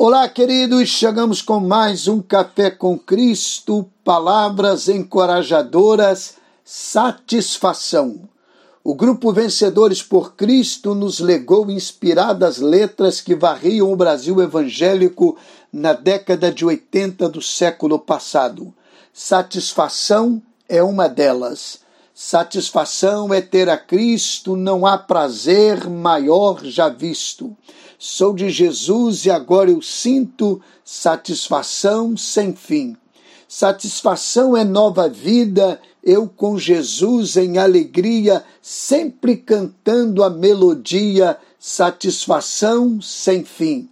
Olá, queridos, chegamos com mais um Café com Cristo, palavras encorajadoras, satisfação. O grupo Vencedores por Cristo nos legou inspiradas letras que varriam o Brasil evangélico na década de 80 do século passado. Satisfação é uma delas. Satisfação é ter a Cristo, não há prazer maior já visto. Sou de Jesus e agora eu sinto satisfação sem fim. Satisfação é nova vida, eu com Jesus em alegria, sempre cantando a melodia, satisfação sem fim.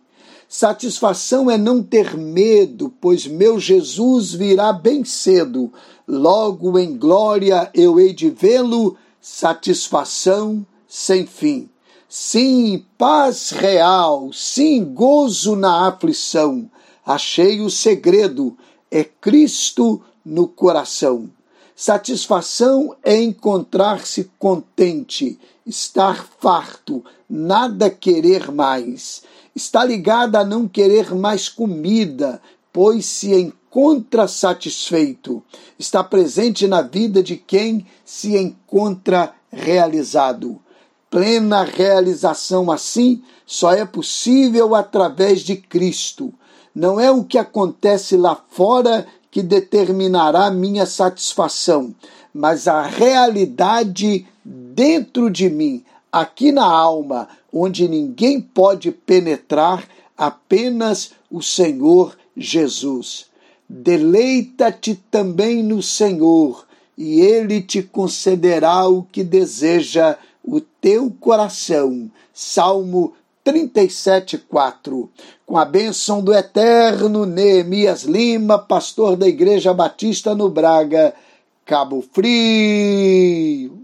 Satisfação é não ter medo, pois meu Jesus virá bem cedo. Logo em glória eu hei de vê-lo, satisfação sem fim. Sim, paz real, sim, gozo na aflição. Achei o segredo, é Cristo no coração. Satisfação é encontrar-se contente, estar farto, nada querer mais. Está ligada a não querer mais comida, pois se encontra satisfeito. Está presente na vida de quem se encontra realizado. Plena realização assim só é possível através de Cristo. Não é o que acontece lá fora que determinará minha satisfação, mas a realidade dentro de mim, aqui na alma, onde ninguém pode penetrar, apenas o Senhor Jesus. Deleita-te também no Senhor, e Ele te concederá o que deseja o teu coração. Salmo 37, 4. Com a bênção do eterno Neemias Lima, pastor da Igreja Batista no Braga, Cabo Frio.